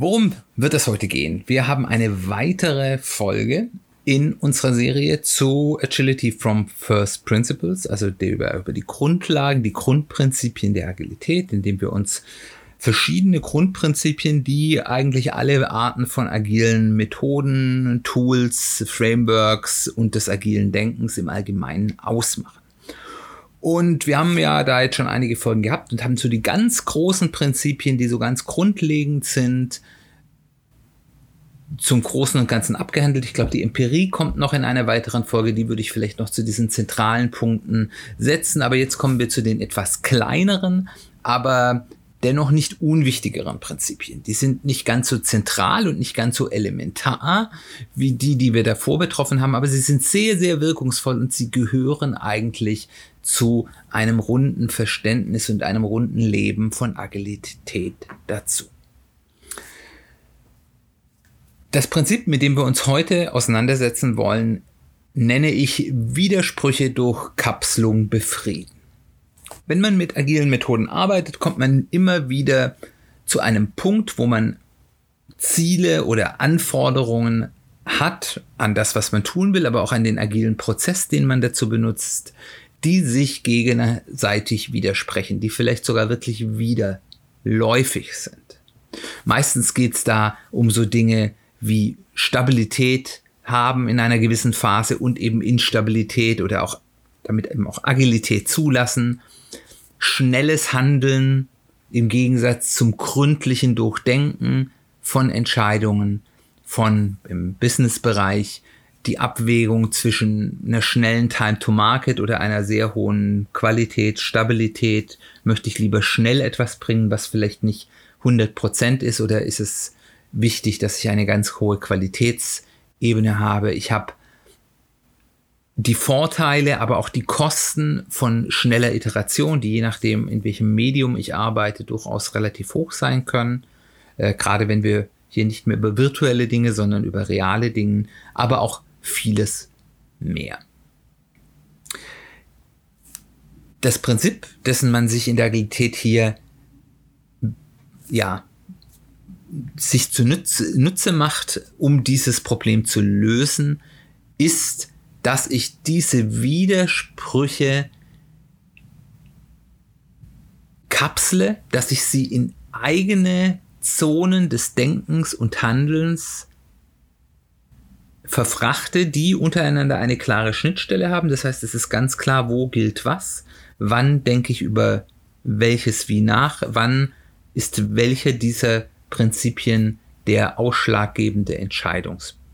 Worum wird es heute gehen? Wir haben eine weitere Folge in unserer Serie zu Agility from First Principles, also über, über die Grundlagen, die Grundprinzipien der Agilität, indem wir uns verschiedene Grundprinzipien, die eigentlich alle Arten von agilen Methoden, Tools, Frameworks und des agilen Denkens im Allgemeinen ausmachen. Und wir haben ja da jetzt schon einige Folgen gehabt und haben so die ganz großen Prinzipien, die so ganz grundlegend sind, zum Großen und Ganzen abgehandelt. Ich glaube, die Empirie kommt noch in einer weiteren Folge, die würde ich vielleicht noch zu diesen zentralen Punkten setzen. Aber jetzt kommen wir zu den etwas kleineren, aber dennoch nicht unwichtigeren Prinzipien. Die sind nicht ganz so zentral und nicht ganz so elementar wie die, die wir davor betroffen haben, aber sie sind sehr, sehr wirkungsvoll und sie gehören eigentlich zu einem runden Verständnis und einem runden Leben von Agilität dazu. Das Prinzip, mit dem wir uns heute auseinandersetzen wollen, nenne ich Widersprüche durch Kapselung befrieden. Wenn man mit agilen Methoden arbeitet, kommt man immer wieder zu einem Punkt, wo man Ziele oder Anforderungen hat an das, was man tun will, aber auch an den agilen Prozess, den man dazu benutzt, die sich gegenseitig widersprechen, die vielleicht sogar wirklich widerläufig sind. Meistens geht es da um so Dinge wie Stabilität haben in einer gewissen Phase und eben Instabilität oder auch damit eben auch Agilität zulassen, schnelles Handeln im Gegensatz zum gründlichen Durchdenken von Entscheidungen, von im Businessbereich, die Abwägung zwischen einer schnellen Time to Market oder einer sehr hohen Qualität, Stabilität. Möchte ich lieber schnell etwas bringen, was vielleicht nicht 100% ist oder ist es wichtig, dass ich eine ganz hohe Qualitätsebene habe? Ich habe die Vorteile, aber auch die Kosten von schneller Iteration, die je nachdem, in welchem Medium ich arbeite, durchaus relativ hoch sein können. Äh, gerade wenn wir hier nicht mehr über virtuelle Dinge, sondern über reale Dinge, aber auch vieles mehr. Das Prinzip, dessen man sich in der Agilität hier ja sich zunutze Nutze macht, um dieses Problem zu lösen, ist dass ich diese Widersprüche kapsle, dass ich sie in eigene Zonen des Denkens und Handelns verfrachte, die untereinander eine klare Schnittstelle haben. Das heißt, es ist ganz klar, wo gilt was, wann denke ich über welches wie nach, wann ist welcher dieser Prinzipien der ausschlaggebende Entscheidungspunkt.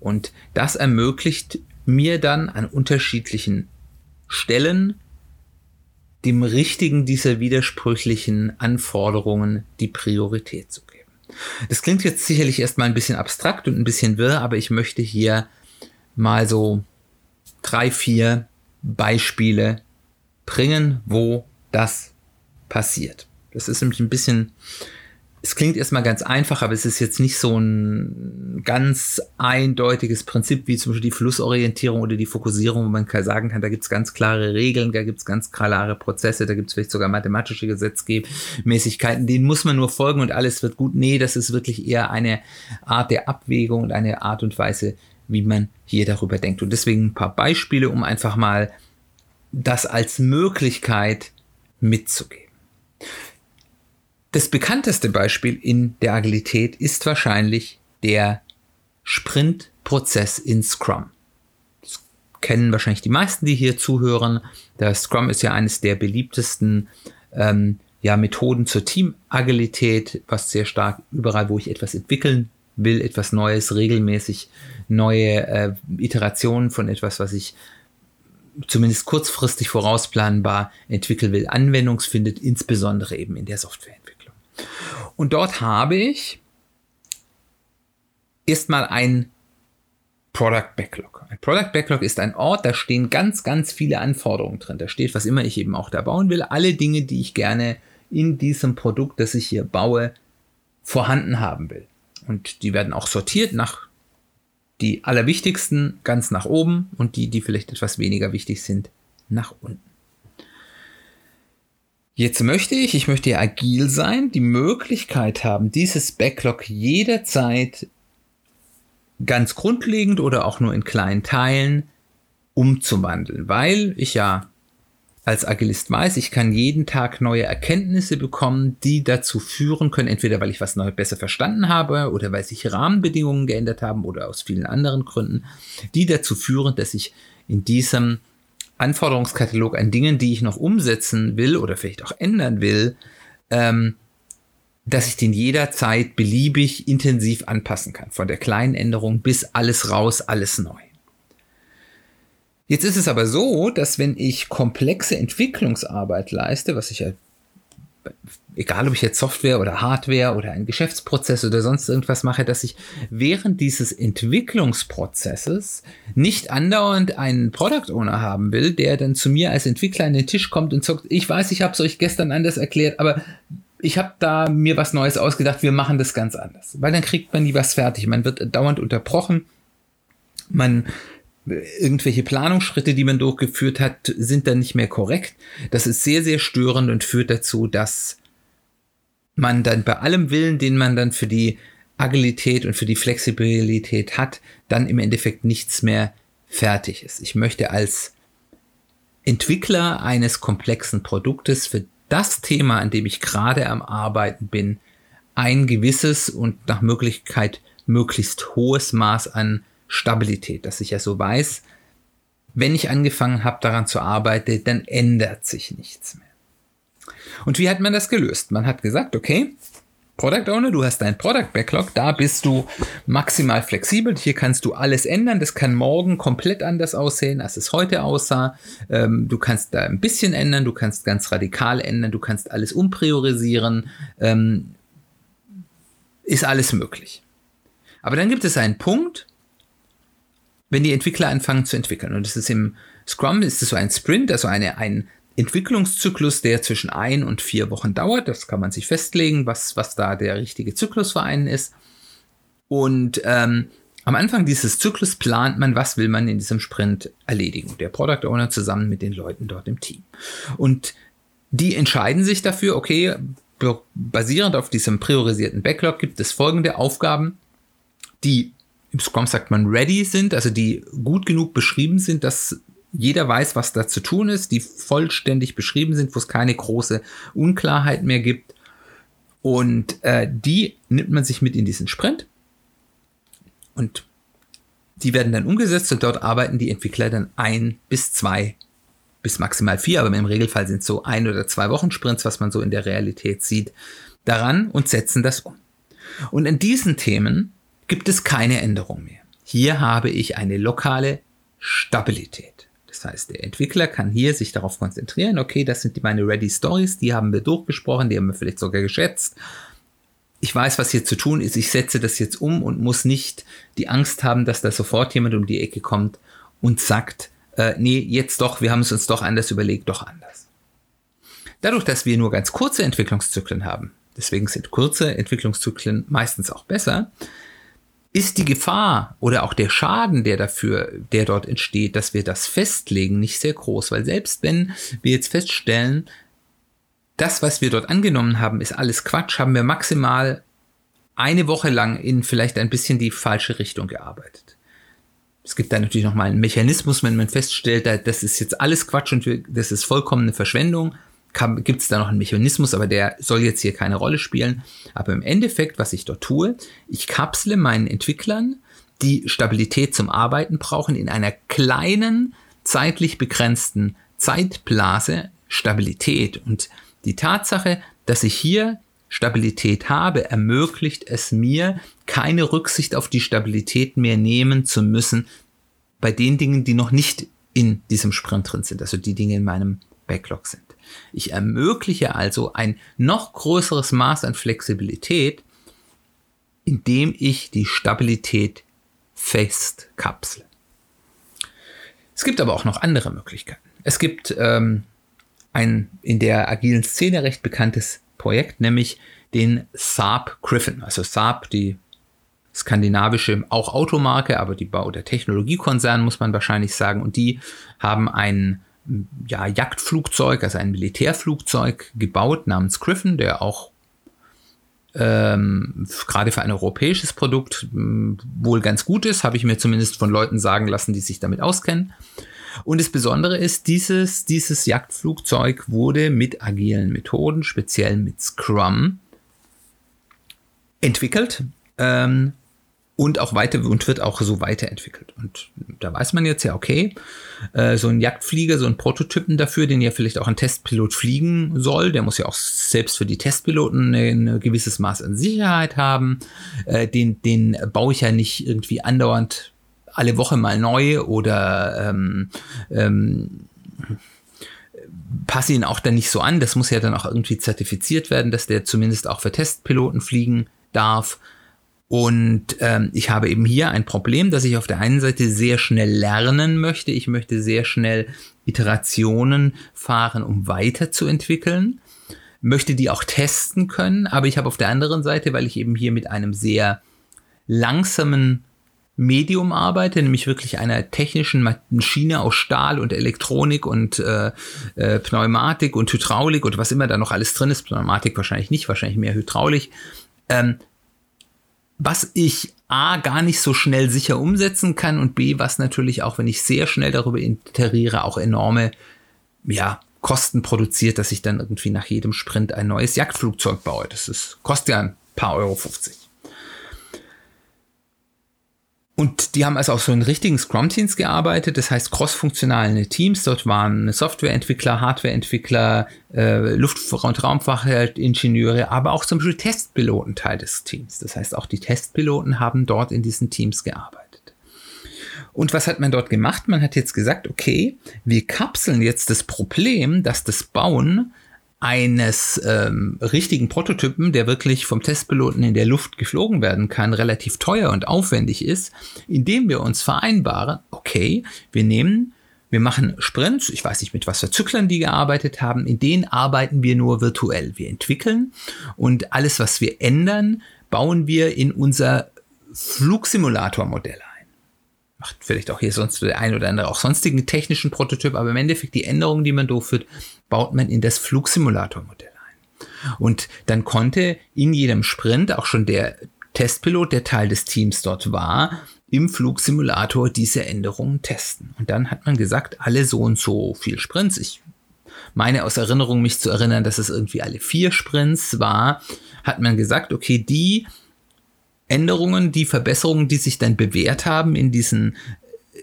Und das ermöglicht mir dann an unterschiedlichen Stellen dem richtigen dieser widersprüchlichen Anforderungen die Priorität zu geben. Das klingt jetzt sicherlich erstmal ein bisschen abstrakt und ein bisschen wirr, aber ich möchte hier mal so drei, vier Beispiele bringen, wo das passiert. Das ist nämlich ein bisschen es klingt erstmal ganz einfach, aber es ist jetzt nicht so ein ganz eindeutiges Prinzip wie zum Beispiel die Flussorientierung oder die Fokussierung, wo man sagen kann, da gibt es ganz klare Regeln, da gibt es ganz klare Prozesse, da gibt es vielleicht sogar mathematische Gesetzmäßigkeiten, denen muss man nur folgen und alles wird gut. Nee, das ist wirklich eher eine Art der Abwägung und eine Art und Weise, wie man hier darüber denkt. Und deswegen ein paar Beispiele, um einfach mal das als Möglichkeit mitzugeben. Das bekannteste Beispiel in der Agilität ist wahrscheinlich der Sprintprozess in Scrum. Das kennen wahrscheinlich die meisten, die hier zuhören. Der Scrum ist ja eines der beliebtesten ähm, ja, Methoden zur Teamagilität, was sehr stark überall, wo ich etwas entwickeln will, etwas Neues, regelmäßig neue äh, Iterationen von etwas, was ich zumindest kurzfristig vorausplanbar entwickeln will, Anwendung findet, insbesondere eben in der Softwareentwicklung. Und dort habe ich erstmal ein Product Backlog. Ein Product Backlog ist ein Ort, da stehen ganz, ganz viele Anforderungen drin. Da steht, was immer ich eben auch da bauen will, alle Dinge, die ich gerne in diesem Produkt, das ich hier baue, vorhanden haben will. Und die werden auch sortiert nach die allerwichtigsten ganz nach oben und die, die vielleicht etwas weniger wichtig sind, nach unten. Jetzt möchte ich, ich möchte ja agil sein, die Möglichkeit haben, dieses Backlog jederzeit ganz grundlegend oder auch nur in kleinen Teilen umzuwandeln, weil ich ja als Agilist weiß, ich kann jeden Tag neue Erkenntnisse bekommen, die dazu führen können, entweder weil ich was neu besser verstanden habe oder weil sich Rahmenbedingungen geändert haben oder aus vielen anderen Gründen, die dazu führen, dass ich in diesem Anforderungskatalog an Dingen, die ich noch umsetzen will oder vielleicht auch ändern will, ähm, dass ich den jederzeit beliebig intensiv anpassen kann. Von der kleinen Änderung bis alles raus, alles neu. Jetzt ist es aber so, dass wenn ich komplexe Entwicklungsarbeit leiste, was ich ja, egal ob ich jetzt Software oder Hardware oder einen Geschäftsprozess oder sonst irgendwas mache, dass ich während dieses Entwicklungsprozesses nicht andauernd einen Product Owner haben will, der dann zu mir als Entwickler an den Tisch kommt und sagt, ich weiß, ich habe es euch gestern anders erklärt, aber ich habe da mir was Neues ausgedacht, wir machen das ganz anders. Weil dann kriegt man nie was fertig. Man wird dauernd unterbrochen. Man irgendwelche Planungsschritte, die man durchgeführt hat, sind dann nicht mehr korrekt. Das ist sehr, sehr störend und führt dazu, dass man dann bei allem Willen, den man dann für die Agilität und für die Flexibilität hat, dann im Endeffekt nichts mehr fertig ist. Ich möchte als Entwickler eines komplexen Produktes für das Thema, an dem ich gerade am Arbeiten bin, ein gewisses und nach Möglichkeit möglichst hohes Maß an Stabilität, dass ich ja so weiß, wenn ich angefangen habe daran zu arbeiten, dann ändert sich nichts mehr. Und wie hat man das gelöst? Man hat gesagt, okay, Product Owner, du hast dein Product Backlog, da bist du maximal flexibel. Hier kannst du alles ändern. Das kann morgen komplett anders aussehen, als es heute aussah. Ähm, du kannst da ein bisschen ändern, du kannst ganz radikal ändern, du kannst alles umpriorisieren. Ähm, ist alles möglich. Aber dann gibt es einen Punkt, wenn die Entwickler anfangen zu entwickeln. Und das ist im Scrum, ist es so ein Sprint, also eine, ein Entwicklungszyklus, der zwischen ein und vier Wochen dauert. Das kann man sich festlegen, was, was da der richtige Zyklus für einen ist. Und ähm, am Anfang dieses Zyklus plant man, was will man in diesem Sprint erledigen. Der Product Owner zusammen mit den Leuten dort im Team. Und die entscheiden sich dafür, okay, basierend auf diesem priorisierten Backlog gibt es folgende Aufgaben, die im Scrum sagt man ready sind, also die gut genug beschrieben sind, dass jeder weiß, was da zu tun ist, die vollständig beschrieben sind, wo es keine große Unklarheit mehr gibt. Und äh, die nimmt man sich mit in diesen Sprint. Und die werden dann umgesetzt und dort arbeiten die Entwickler dann ein bis zwei bis maximal vier, aber im Regelfall sind es so ein oder zwei Wochen Sprints, was man so in der Realität sieht, daran und setzen das um. Und in diesen Themen gibt es keine Änderung mehr. Hier habe ich eine lokale Stabilität. Das heißt, der Entwickler kann hier sich darauf konzentrieren, okay, das sind meine Ready Stories, die haben wir durchgesprochen, die haben wir vielleicht sogar geschätzt. Ich weiß, was hier zu tun ist, ich setze das jetzt um und muss nicht die Angst haben, dass da sofort jemand um die Ecke kommt und sagt, äh, nee, jetzt doch, wir haben es uns doch anders überlegt, doch anders. Dadurch, dass wir nur ganz kurze Entwicklungszyklen haben, deswegen sind kurze Entwicklungszyklen meistens auch besser, ist die Gefahr oder auch der Schaden, der dafür, der dort entsteht, dass wir das festlegen, nicht sehr groß. Weil selbst wenn wir jetzt feststellen, das, was wir dort angenommen haben, ist alles Quatsch, haben wir maximal eine Woche lang in vielleicht ein bisschen die falsche Richtung gearbeitet. Es gibt da natürlich nochmal einen Mechanismus, wenn man feststellt, das ist jetzt alles Quatsch und das ist vollkommene Verschwendung gibt es da noch einen Mechanismus, aber der soll jetzt hier keine Rolle spielen. Aber im Endeffekt, was ich dort tue, ich kapsle meinen Entwicklern, die Stabilität zum Arbeiten brauchen, in einer kleinen, zeitlich begrenzten Zeitblase Stabilität. Und die Tatsache, dass ich hier Stabilität habe, ermöglicht es mir, keine Rücksicht auf die Stabilität mehr nehmen zu müssen bei den Dingen, die noch nicht in diesem Sprint drin sind, also die Dinge in meinem Backlog sind. Ich ermögliche also ein noch größeres Maß an Flexibilität, indem ich die Stabilität festkapsle. Es gibt aber auch noch andere Möglichkeiten. Es gibt ähm, ein in der agilen Szene recht bekanntes Projekt, nämlich den Saab Griffin. Also Saab, die skandinavische, auch Automarke, aber die Bau- der Technologiekonzern, muss man wahrscheinlich sagen. Und die haben ein ja, Jagdflugzeug, also ein Militärflugzeug gebaut namens Griffin, der auch ähm, gerade für ein europäisches Produkt ähm, wohl ganz gut ist, habe ich mir zumindest von Leuten sagen lassen, die sich damit auskennen. Und das Besondere ist, dieses, dieses Jagdflugzeug wurde mit agilen Methoden, speziell mit Scrum, entwickelt ähm, und auch weiter und wird auch so weiterentwickelt. Und da weiß man jetzt ja, okay, äh, so ein Jagdflieger, so ein Prototypen dafür, den ja vielleicht auch ein Testpilot fliegen soll, der muss ja auch selbst für die Testpiloten ein gewisses Maß an Sicherheit haben. Äh, den, den baue ich ja nicht irgendwie andauernd alle Woche mal neu oder ähm, ähm, passe ihn auch dann nicht so an. Das muss ja dann auch irgendwie zertifiziert werden, dass der zumindest auch für Testpiloten fliegen darf. Und ähm, ich habe eben hier ein Problem, dass ich auf der einen Seite sehr schnell lernen möchte. Ich möchte sehr schnell Iterationen fahren, um weiterzuentwickeln. Möchte die auch testen können, aber ich habe auf der anderen Seite, weil ich eben hier mit einem sehr langsamen Medium arbeite, nämlich wirklich einer technischen Maschine aus Stahl und Elektronik und äh, äh, Pneumatik und Hydraulik und was immer da noch alles drin ist. Pneumatik wahrscheinlich nicht, wahrscheinlich mehr Hydraulik. Ähm, was ich A gar nicht so schnell sicher umsetzen kann und B, was natürlich auch, wenn ich sehr schnell darüber iteriere, auch enorme ja, Kosten produziert, dass ich dann irgendwie nach jedem Sprint ein neues Jagdflugzeug baue. Das ist, kostet ja ein paar Euro 50. Und die haben also auch so in richtigen Scrum-Teams gearbeitet, das heißt cross-funktionale Teams. Dort waren Softwareentwickler, Hardwareentwickler, äh, Luft- und Raumfahrtingenieure, aber auch zum Beispiel Testpiloten Teil des Teams. Das heißt, auch die Testpiloten haben dort in diesen Teams gearbeitet. Und was hat man dort gemacht? Man hat jetzt gesagt, okay, wir kapseln jetzt das Problem, dass das Bauen eines ähm, richtigen Prototypen, der wirklich vom Testpiloten in der Luft geflogen werden kann, relativ teuer und aufwendig ist, indem wir uns vereinbaren, okay, wir nehmen, wir machen Sprints, ich weiß nicht mit was für Zyklern die gearbeitet haben, in denen arbeiten wir nur virtuell. Wir entwickeln und alles, was wir ändern, bauen wir in unser Flugsimulator-Modell macht vielleicht auch hier sonst der ein oder andere auch sonstigen technischen Prototyp, aber im Endeffekt die Änderungen, die man durchführt, baut man in das Flugsimulator-Modell ein. Und dann konnte in jedem Sprint auch schon der Testpilot, der Teil des Teams dort war, im Flugsimulator diese Änderungen testen. Und dann hat man gesagt, alle so und so viel Sprints. Ich meine aus Erinnerung mich zu erinnern, dass es irgendwie alle vier Sprints war, hat man gesagt, okay, die Änderungen, die Verbesserungen, die sich dann bewährt haben in diesen äh,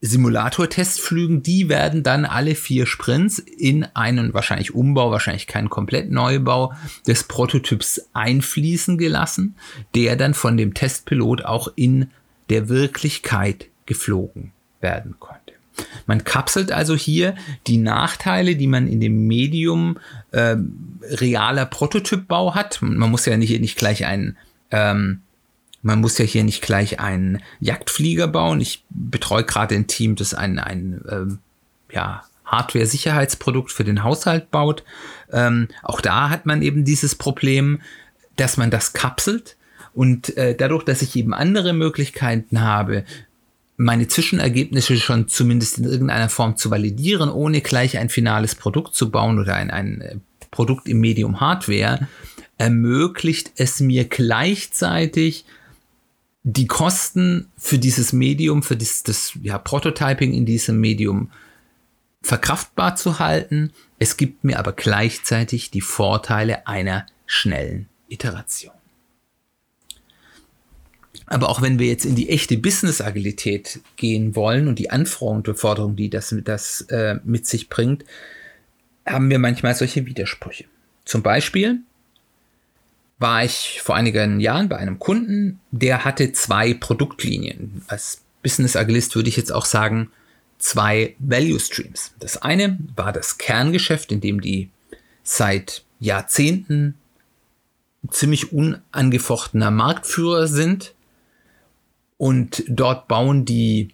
Simulator-Testflügen, die werden dann alle vier Sprints in einen wahrscheinlich Umbau, wahrscheinlich keinen komplett Neubau des Prototyps einfließen gelassen, der dann von dem Testpilot auch in der Wirklichkeit geflogen werden konnte. Man kapselt also hier die Nachteile, die man in dem Medium äh, realer Prototypbau hat. Man muss ja nicht, nicht gleich einen ähm, man muss ja hier nicht gleich einen Jagdflieger bauen. Ich betreue gerade ein Team, das ein, ein ähm, ja, Hardware-Sicherheitsprodukt für den Haushalt baut. Ähm, auch da hat man eben dieses Problem, dass man das kapselt. Und äh, dadurch, dass ich eben andere Möglichkeiten habe, meine Zwischenergebnisse schon zumindest in irgendeiner Form zu validieren, ohne gleich ein finales Produkt zu bauen oder ein, ein äh, Produkt im Medium Hardware, ermöglicht es mir gleichzeitig die Kosten für dieses Medium, für das, das ja, Prototyping in diesem Medium verkraftbar zu halten. Es gibt mir aber gleichzeitig die Vorteile einer schnellen Iteration. Aber auch wenn wir jetzt in die echte Business-Agilität gehen wollen und die Anforderungen und Forderungen, die das, das äh, mit sich bringt, haben wir manchmal solche Widersprüche. Zum Beispiel, war ich vor einigen Jahren bei einem Kunden, der hatte zwei Produktlinien. Als Business Agilist würde ich jetzt auch sagen, zwei Value Streams. Das eine war das Kerngeschäft, in dem die seit Jahrzehnten ziemlich unangefochtener Marktführer sind und dort bauen die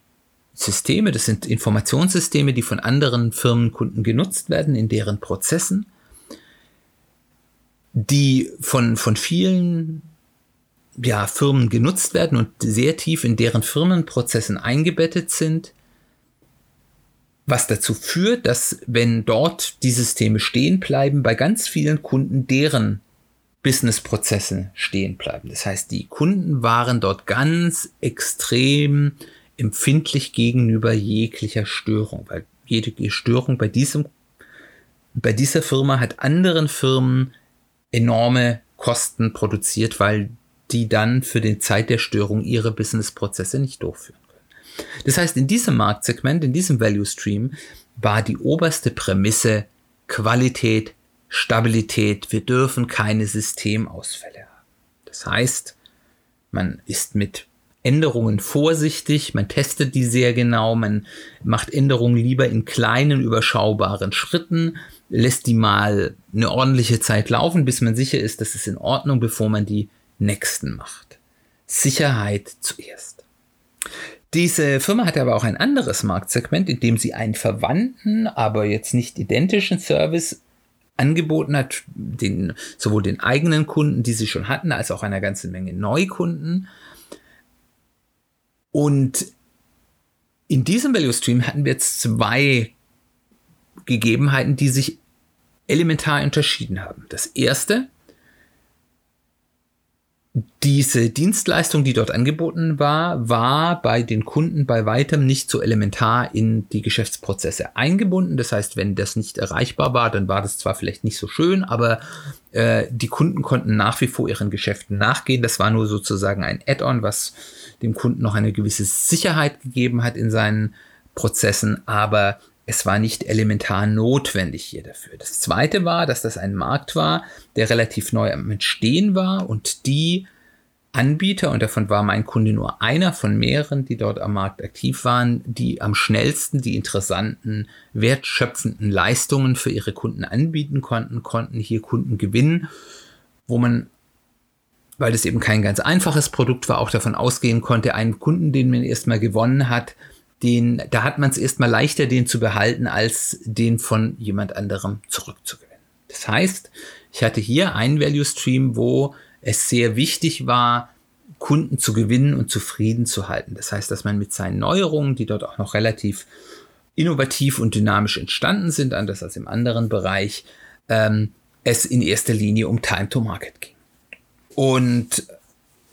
Systeme, das sind Informationssysteme, die von anderen Firmenkunden genutzt werden in deren Prozessen, die von, von vielen ja, Firmen genutzt werden und sehr tief in deren Firmenprozessen eingebettet sind, was dazu führt, dass wenn dort die Systeme stehen bleiben, bei ganz vielen Kunden deren Businessprozesse stehen bleiben. Das heißt, die Kunden waren dort ganz extrem empfindlich gegenüber jeglicher Störung, weil jede Störung bei diesem, bei dieser Firma hat anderen Firmen enorme Kosten produziert, weil die dann für die Zeit der Störung ihre Businessprozesse nicht durchführen können. Das heißt, in diesem Marktsegment, in diesem Value Stream war die oberste Prämisse Qualität, Stabilität. Wir dürfen keine Systemausfälle haben. Das heißt, man ist mit Änderungen vorsichtig, man testet die sehr genau, man macht Änderungen lieber in kleinen, überschaubaren Schritten, lässt die mal eine ordentliche Zeit laufen, bis man sicher ist, dass es in Ordnung, bevor man die nächsten macht. Sicherheit zuerst. Diese Firma hatte aber auch ein anderes Marktsegment, in dem sie einen verwandten, aber jetzt nicht identischen Service angeboten hat, den, sowohl den eigenen Kunden, die sie schon hatten, als auch einer ganzen Menge Neukunden. Und in diesem Value Stream hatten wir jetzt zwei Gegebenheiten, die sich elementar unterschieden haben. Das erste, diese Dienstleistung, die dort angeboten war, war bei den Kunden bei weitem nicht so elementar in die Geschäftsprozesse eingebunden. Das heißt, wenn das nicht erreichbar war, dann war das zwar vielleicht nicht so schön, aber äh, die Kunden konnten nach wie vor ihren Geschäften nachgehen. Das war nur sozusagen ein Add-on, was dem Kunden noch eine gewisse Sicherheit gegeben hat in seinen Prozessen, aber es war nicht elementar notwendig hier dafür. Das zweite war, dass das ein Markt war, der relativ neu am Entstehen war und die Anbieter, und davon war mein Kunde nur einer von mehreren, die dort am Markt aktiv waren, die am schnellsten die interessanten, wertschöpfenden Leistungen für ihre Kunden anbieten konnten, konnten hier Kunden gewinnen, wo man, weil das eben kein ganz einfaches Produkt war, auch davon ausgehen konnte, einen Kunden, den man erstmal gewonnen hat, den, da hat man es erstmal leichter, den zu behalten, als den von jemand anderem zurückzugewinnen. Das heißt, ich hatte hier einen Value Stream, wo es sehr wichtig war, Kunden zu gewinnen und zufrieden zu halten. Das heißt, dass man mit seinen Neuerungen, die dort auch noch relativ innovativ und dynamisch entstanden sind, anders als im anderen Bereich, ähm, es in erster Linie um Time to Market ging. Und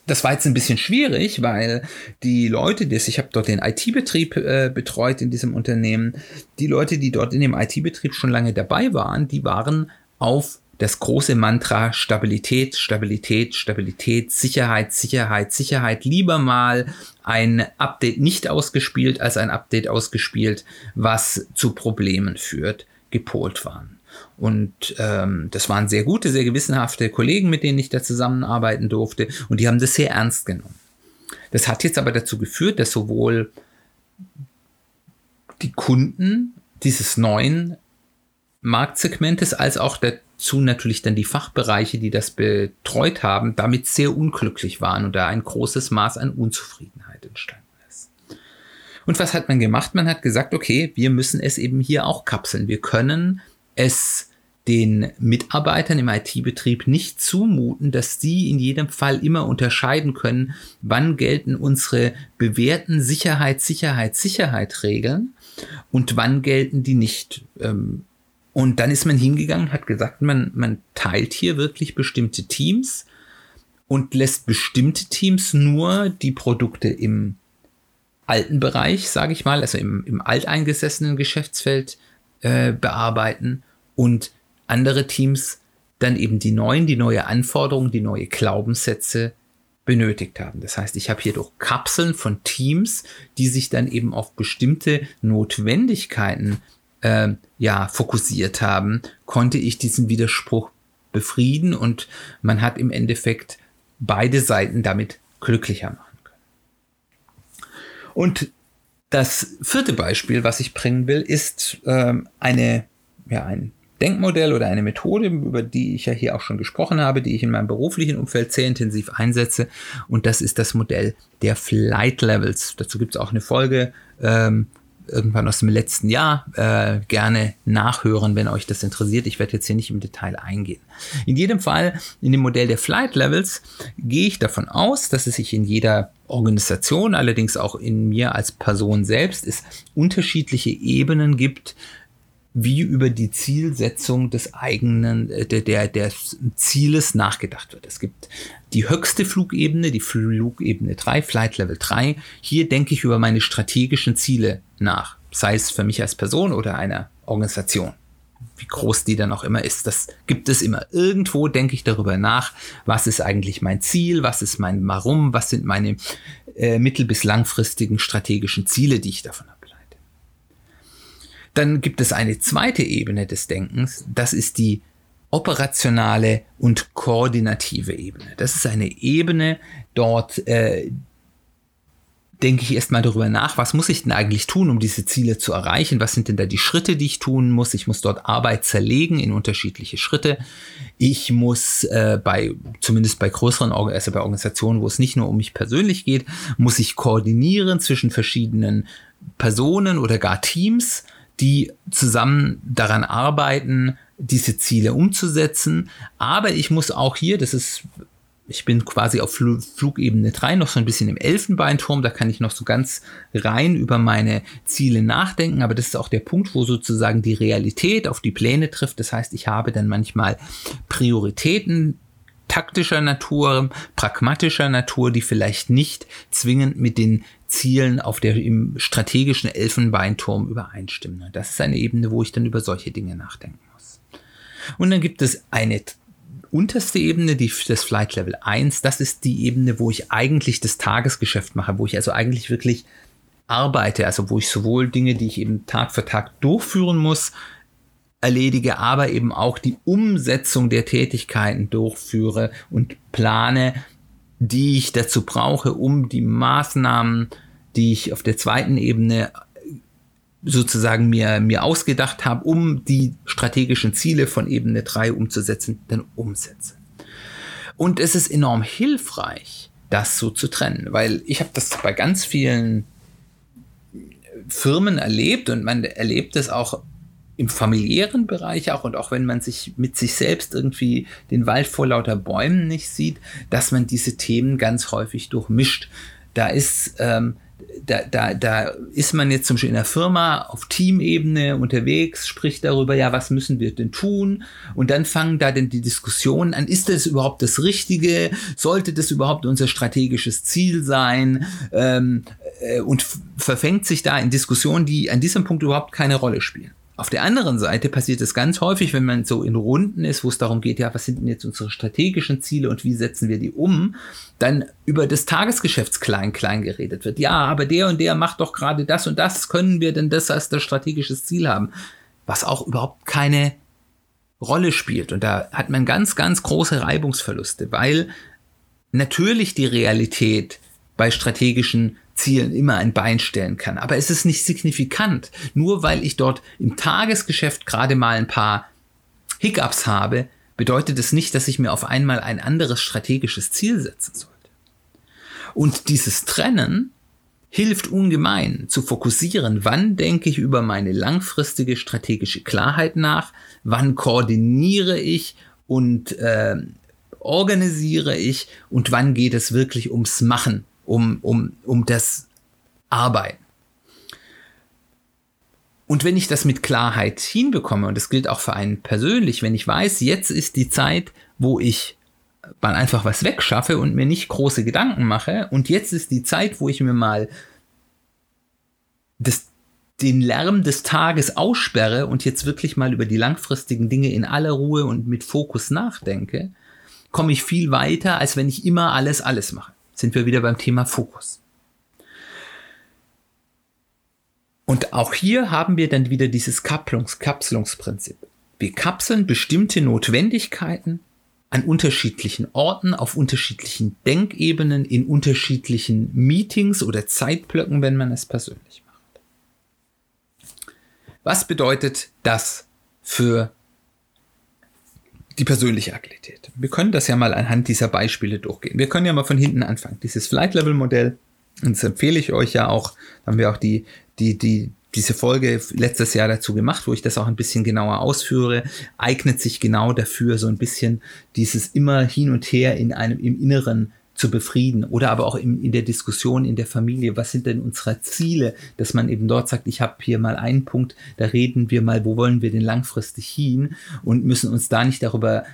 das war jetzt ein bisschen schwierig, weil die Leute, die, ich habe dort den IT-Betrieb äh, betreut in diesem Unternehmen, die Leute, die dort in dem IT-Betrieb schon lange dabei waren, die waren auf das große Mantra Stabilität, Stabilität, Stabilität, Sicherheit, Sicherheit, Sicherheit. Lieber mal ein Update nicht ausgespielt als ein Update ausgespielt, was zu Problemen führt, gepolt waren. Und ähm, das waren sehr gute, sehr gewissenhafte Kollegen, mit denen ich da zusammenarbeiten durfte. Und die haben das sehr ernst genommen. Das hat jetzt aber dazu geführt, dass sowohl die Kunden dieses neuen Marktsegmentes als auch dazu natürlich dann die Fachbereiche, die das betreut haben, damit sehr unglücklich waren und da ein großes Maß an Unzufriedenheit entstanden ist. Und was hat man gemacht? Man hat gesagt, okay, wir müssen es eben hier auch kapseln. Wir können es den Mitarbeitern im IT-Betrieb nicht zumuten, dass sie in jedem Fall immer unterscheiden können, wann gelten unsere bewährten Sicherheit, Sicherheit, Sicherheit Regeln und wann gelten die nicht. Ähm, und dann ist man hingegangen, hat gesagt, man, man teilt hier wirklich bestimmte Teams und lässt bestimmte Teams nur die Produkte im alten Bereich, sage ich mal, also im, im alteingesessenen Geschäftsfeld äh, bearbeiten und andere Teams dann eben die neuen, die neue Anforderungen, die neue Glaubenssätze benötigt haben. Das heißt, ich habe hier durch Kapseln von Teams, die sich dann eben auf bestimmte Notwendigkeiten äh, ja fokussiert haben, konnte ich diesen Widerspruch befrieden und man hat im Endeffekt beide Seiten damit glücklicher machen können. Und das vierte Beispiel, was ich bringen will, ist ähm, eine, ja, ein Denkmodell oder eine Methode, über die ich ja hier auch schon gesprochen habe, die ich in meinem beruflichen Umfeld sehr intensiv einsetze. Und das ist das Modell der Flight Levels. Dazu gibt es auch eine Folge. Ähm, irgendwann aus dem letzten Jahr äh, gerne nachhören, wenn euch das interessiert. Ich werde jetzt hier nicht im Detail eingehen. In jedem Fall, in dem Modell der Flight Levels gehe ich davon aus, dass es sich in jeder Organisation, allerdings auch in mir als Person selbst, es unterschiedliche Ebenen gibt, wie über die Zielsetzung des eigenen, äh, der, der, des Zieles nachgedacht wird. Es gibt die höchste Flugebene, die Flugebene 3, Flight Level 3. Hier denke ich über meine strategischen Ziele nach, sei es für mich als Person oder einer Organisation. Wie groß die dann auch immer ist, das gibt es immer. Irgendwo denke ich darüber nach, was ist eigentlich mein Ziel, was ist mein Warum, was sind meine äh, mittel- bis langfristigen strategischen Ziele, die ich davon habe. Dann gibt es eine zweite Ebene des Denkens, das ist die operationale und koordinative Ebene. Das ist eine Ebene, dort äh, denke ich erstmal darüber nach, was muss ich denn eigentlich tun, um diese Ziele zu erreichen? Was sind denn da die Schritte, die ich tun muss? Ich muss dort Arbeit zerlegen in unterschiedliche Schritte. Ich muss äh, bei, zumindest bei größeren also bei Organisationen, wo es nicht nur um mich persönlich geht, muss ich koordinieren zwischen verschiedenen Personen oder gar Teams die zusammen daran arbeiten, diese Ziele umzusetzen. Aber ich muss auch hier, das ist, ich bin quasi auf Fl Flugebene 3 noch so ein bisschen im Elfenbeinturm, da kann ich noch so ganz rein über meine Ziele nachdenken, aber das ist auch der Punkt, wo sozusagen die Realität auf die Pläne trifft. Das heißt, ich habe dann manchmal Prioritäten taktischer Natur, pragmatischer Natur, die vielleicht nicht zwingend mit den Zielen auf der im strategischen Elfenbeinturm übereinstimmen. Das ist eine Ebene, wo ich dann über solche Dinge nachdenken muss. Und dann gibt es eine unterste Ebene, die, das Flight Level 1, das ist die Ebene, wo ich eigentlich das Tagesgeschäft mache, wo ich also eigentlich wirklich arbeite, also wo ich sowohl Dinge, die ich eben Tag für Tag durchführen muss, erledige, aber eben auch die Umsetzung der Tätigkeiten durchführe und plane, die ich dazu brauche, um die Maßnahmen, die ich auf der zweiten Ebene sozusagen mir, mir ausgedacht habe, um die strategischen Ziele von Ebene 3 umzusetzen, dann umsetze. Und es ist enorm hilfreich, das so zu trennen, weil ich habe das bei ganz vielen Firmen erlebt und man erlebt es auch im familiären Bereich auch und auch wenn man sich mit sich selbst irgendwie den Wald vor lauter Bäumen nicht sieht, dass man diese Themen ganz häufig durchmischt. Da ist ähm, da, da, da ist man jetzt zum Beispiel in der Firma auf Teamebene unterwegs, spricht darüber, ja, was müssen wir denn tun? Und dann fangen da denn die Diskussionen an, ist das überhaupt das Richtige? Sollte das überhaupt unser strategisches Ziel sein? Ähm, äh, und verfängt sich da in Diskussionen, die an diesem Punkt überhaupt keine Rolle spielen. Auf der anderen Seite passiert es ganz häufig, wenn man so in Runden ist, wo es darum geht, ja, was sind denn jetzt unsere strategischen Ziele und wie setzen wir die um, dann über das Tagesgeschäfts klein klein geredet wird. Ja, aber der und der macht doch gerade das und das, können wir denn das als das strategisches Ziel haben? Was auch überhaupt keine Rolle spielt. Und da hat man ganz, ganz große Reibungsverluste, weil natürlich die Realität bei strategischen Zielen immer ein Bein stellen kann. Aber es ist nicht signifikant. Nur weil ich dort im Tagesgeschäft gerade mal ein paar Hiccups habe, bedeutet es nicht, dass ich mir auf einmal ein anderes strategisches Ziel setzen sollte. Und dieses Trennen hilft ungemein zu fokussieren, wann denke ich über meine langfristige strategische Klarheit nach, wann koordiniere ich und äh, organisiere ich und wann geht es wirklich ums Machen um, um, um das Arbeiten. Und wenn ich das mit Klarheit hinbekomme, und das gilt auch für einen persönlich, wenn ich weiß, jetzt ist die Zeit, wo ich mal einfach was wegschaffe und mir nicht große Gedanken mache, und jetzt ist die Zeit, wo ich mir mal das, den Lärm des Tages aussperre und jetzt wirklich mal über die langfristigen Dinge in aller Ruhe und mit Fokus nachdenke, komme ich viel weiter, als wenn ich immer alles, alles mache sind wir wieder beim Thema Fokus. Und auch hier haben wir dann wieder dieses Kapplungs Kapselungsprinzip. Wir kapseln bestimmte Notwendigkeiten an unterschiedlichen Orten, auf unterschiedlichen Denkebenen, in unterschiedlichen Meetings oder Zeitblöcken, wenn man es persönlich macht. Was bedeutet das für die persönliche Agilität. Wir können das ja mal anhand dieser Beispiele durchgehen. Wir können ja mal von hinten anfangen. Dieses Flight Level Modell, und das empfehle ich euch ja auch, haben wir auch die, die, die, diese Folge letztes Jahr dazu gemacht, wo ich das auch ein bisschen genauer ausführe, eignet sich genau dafür, so ein bisschen dieses immer hin und her in einem, im Inneren zu befrieden oder aber auch in, in der Diskussion in der Familie, was sind denn unsere Ziele, dass man eben dort sagt, ich habe hier mal einen Punkt, da reden wir mal, wo wollen wir denn langfristig hin und müssen uns da nicht darüber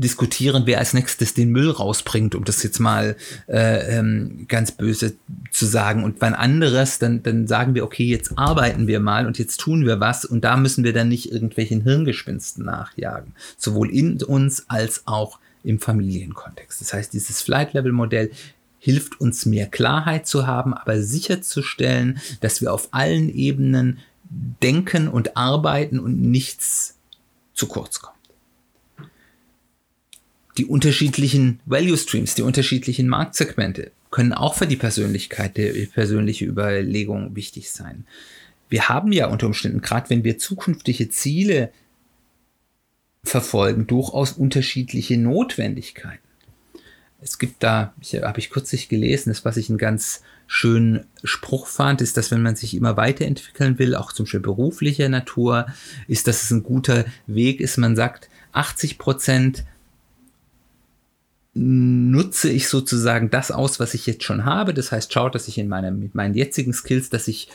diskutieren, wer als nächstes den Müll rausbringt, um das jetzt mal äh, ähm, ganz böse zu sagen. Und wann anderes, dann, dann sagen wir, okay, jetzt arbeiten wir mal und jetzt tun wir was und da müssen wir dann nicht irgendwelchen Hirngespinsten nachjagen. Sowohl in uns als auch im Familienkontext. Das heißt, dieses Flight-Level-Modell hilft uns mehr Klarheit zu haben, aber sicherzustellen, dass wir auf allen Ebenen denken und arbeiten und nichts zu kurz kommt. Die unterschiedlichen Value Streams, die unterschiedlichen Marktsegmente können auch für die Persönlichkeit, die persönliche Überlegung wichtig sein. Wir haben ja unter Umständen, gerade wenn wir zukünftige Ziele verfolgen durchaus unterschiedliche Notwendigkeiten. Es gibt da, habe ich kürzlich gelesen, das was ich einen ganz schönen Spruch fand, ist, dass wenn man sich immer weiterentwickeln will, auch zum Beispiel beruflicher Natur, ist, dass es ein guter Weg ist. Man sagt, 80 Prozent nutze ich sozusagen das aus, was ich jetzt schon habe. Das heißt, schaut, dass ich in meinem, mit meinen jetzigen Skills, dass ich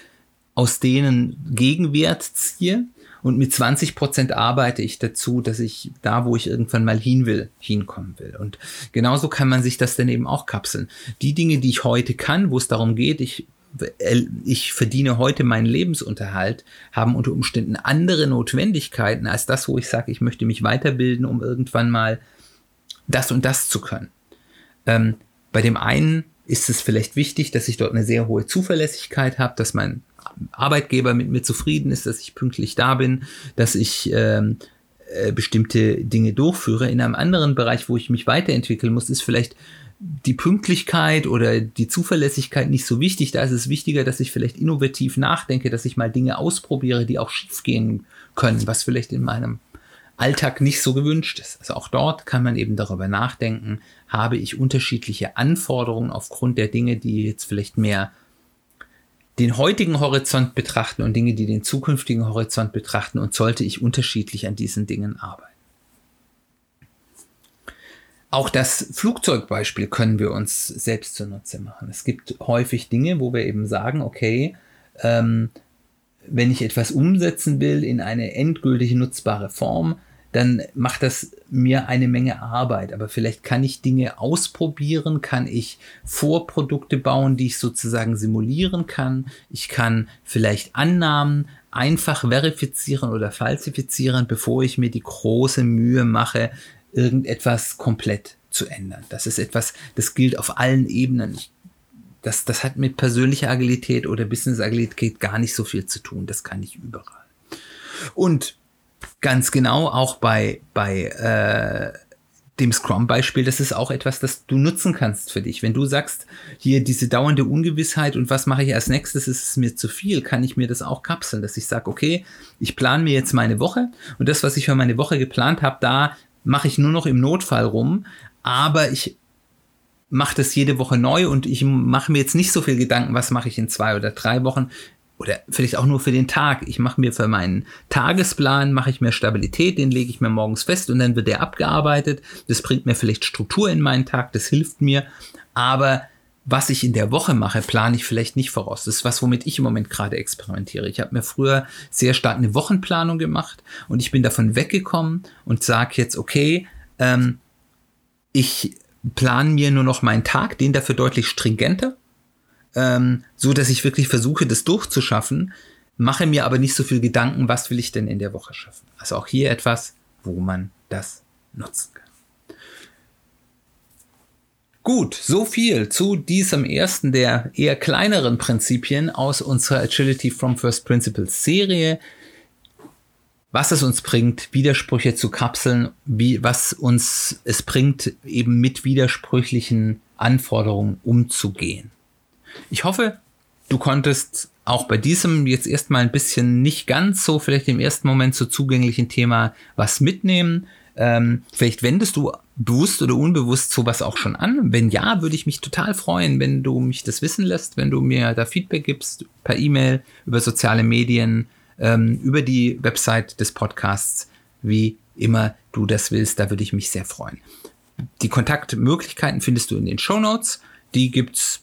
aus denen Gegenwert ziehe und mit 20 Prozent arbeite ich dazu, dass ich da, wo ich irgendwann mal hin will, hinkommen will. Und genauso kann man sich das dann eben auch kapseln. Die Dinge, die ich heute kann, wo es darum geht, ich ich verdiene heute meinen Lebensunterhalt, haben unter Umständen andere Notwendigkeiten als das, wo ich sage, ich möchte mich weiterbilden, um irgendwann mal das und das zu können. Ähm, bei dem einen ist es vielleicht wichtig, dass ich dort eine sehr hohe Zuverlässigkeit habe, dass mein Arbeitgeber mit mir zufrieden ist, dass ich pünktlich da bin, dass ich ähm, äh, bestimmte Dinge durchführe. In einem anderen Bereich, wo ich mich weiterentwickeln muss, ist vielleicht die Pünktlichkeit oder die Zuverlässigkeit nicht so wichtig. Da ist es wichtiger, dass ich vielleicht innovativ nachdenke, dass ich mal Dinge ausprobiere, die auch schiefgehen können, was vielleicht in meinem Alltag nicht so gewünscht ist. Also auch dort kann man eben darüber nachdenken, habe ich unterschiedliche Anforderungen aufgrund der Dinge, die jetzt vielleicht mehr den heutigen Horizont betrachten und Dinge, die den zukünftigen Horizont betrachten und sollte ich unterschiedlich an diesen Dingen arbeiten. Auch das Flugzeugbeispiel können wir uns selbst zunutze machen. Es gibt häufig Dinge, wo wir eben sagen, okay, ähm, wenn ich etwas umsetzen will in eine endgültig nutzbare Form, dann macht das mir eine Menge Arbeit. Aber vielleicht kann ich Dinge ausprobieren, kann ich Vorprodukte bauen, die ich sozusagen simulieren kann. Ich kann vielleicht Annahmen einfach verifizieren oder falsifizieren, bevor ich mir die große Mühe mache, irgendetwas komplett zu ändern. Das ist etwas, das gilt auf allen Ebenen. Das, das hat mit persönlicher Agilität oder Business Agilität gar nicht so viel zu tun. Das kann ich überall. Und Ganz genau, auch bei, bei äh, dem Scrum-Beispiel, das ist auch etwas, das du nutzen kannst für dich. Wenn du sagst, hier diese dauernde Ungewissheit und was mache ich als nächstes, ist es mir zu viel, kann ich mir das auch kapseln, dass ich sage, okay, ich plane mir jetzt meine Woche und das, was ich für meine Woche geplant habe, da mache ich nur noch im Notfall rum, aber ich mache das jede Woche neu und ich mache mir jetzt nicht so viel Gedanken, was mache ich in zwei oder drei Wochen oder vielleicht auch nur für den Tag. Ich mache mir für meinen Tagesplan, mache ich mir Stabilität, den lege ich mir morgens fest und dann wird der abgearbeitet. Das bringt mir vielleicht Struktur in meinen Tag, das hilft mir. Aber was ich in der Woche mache, plane ich vielleicht nicht voraus. Das ist was, womit ich im Moment gerade experimentiere. Ich habe mir früher sehr stark eine Wochenplanung gemacht und ich bin davon weggekommen und sage jetzt, okay, ähm, ich plane mir nur noch meinen Tag, den dafür deutlich stringenter ähm, so dass ich wirklich versuche, das durchzuschaffen, mache mir aber nicht so viel Gedanken, was will ich denn in der Woche schaffen. Also auch hier etwas, wo man das nutzen kann. Gut, so viel zu diesem ersten der eher kleineren Prinzipien aus unserer Agility from First Principles Serie. Was es uns bringt, Widersprüche zu kapseln, wie, was uns es bringt, eben mit widersprüchlichen Anforderungen umzugehen. Ich hoffe, du konntest auch bei diesem jetzt erstmal ein bisschen nicht ganz so, vielleicht im ersten Moment so zugänglichen Thema was mitnehmen. Ähm, vielleicht wendest du bewusst oder unbewusst sowas auch schon an. Wenn ja, würde ich mich total freuen, wenn du mich das wissen lässt, wenn du mir da Feedback gibst, per E-Mail, über soziale Medien, ähm, über die Website des Podcasts, wie immer du das willst. Da würde ich mich sehr freuen. Die Kontaktmöglichkeiten findest du in den Show Notes. Die gibt's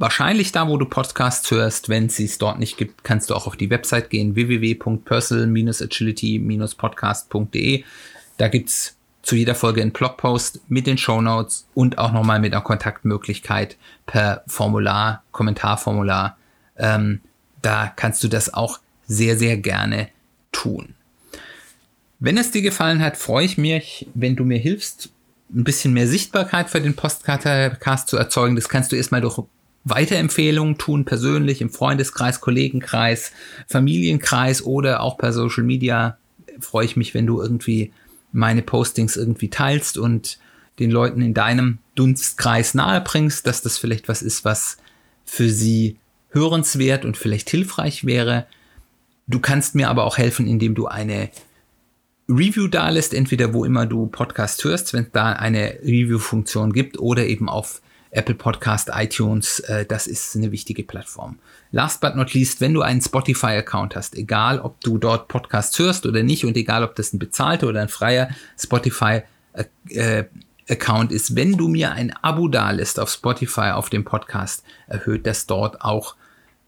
wahrscheinlich da, wo du Podcasts hörst. Wenn es es dort nicht gibt, kannst du auch auf die Website gehen, www.personal-agility-podcast.de. Da gibt's zu jeder Folge einen Blogpost mit den Show Notes und auch nochmal mit einer Kontaktmöglichkeit per Formular, Kommentarformular. Ähm, da kannst du das auch sehr, sehr gerne tun. Wenn es dir gefallen hat, freue ich mich, wenn du mir hilfst, ein bisschen mehr Sichtbarkeit für den Postcast zu erzeugen. Das kannst du erstmal durch Weiterempfehlungen tun, persönlich im Freundeskreis, Kollegenkreis, Familienkreis oder auch per Social Media. Freue ich mich, wenn du irgendwie meine Postings irgendwie teilst und den Leuten in deinem Dunstkreis nahebringst, dass das vielleicht was ist, was für sie hörenswert und vielleicht hilfreich wäre. Du kannst mir aber auch helfen, indem du eine Review da lässt, entweder wo immer du Podcast hörst, wenn es da eine Review-Funktion gibt oder eben auf Apple Podcast, iTunes, äh, das ist eine wichtige Plattform. Last but not least, wenn du einen Spotify-Account hast, egal ob du dort Podcasts hörst oder nicht und egal ob das ein bezahlter oder ein freier Spotify-Account ist, wenn du mir ein Abo da lässt auf Spotify auf dem Podcast, erhöht das dort auch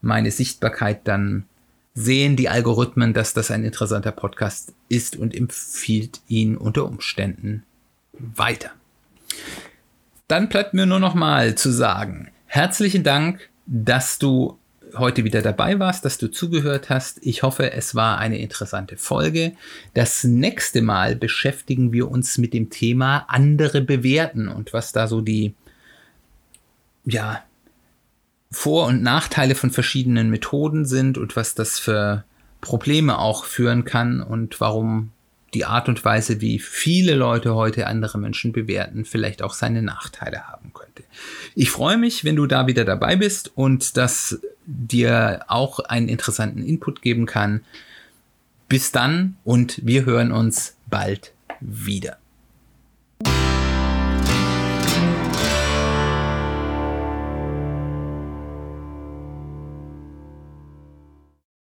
meine Sichtbarkeit dann sehen die Algorithmen, dass das ein interessanter Podcast ist und empfiehlt ihn unter Umständen weiter. Dann bleibt mir nur noch mal zu sagen, herzlichen Dank, dass du heute wieder dabei warst, dass du zugehört hast. Ich hoffe, es war eine interessante Folge. Das nächste Mal beschäftigen wir uns mit dem Thema andere bewerten und was da so die, ja, vor- und Nachteile von verschiedenen Methoden sind und was das für Probleme auch führen kann und warum die Art und Weise, wie viele Leute heute andere Menschen bewerten, vielleicht auch seine Nachteile haben könnte. Ich freue mich, wenn du da wieder dabei bist und das dir auch einen interessanten Input geben kann. Bis dann und wir hören uns bald wieder.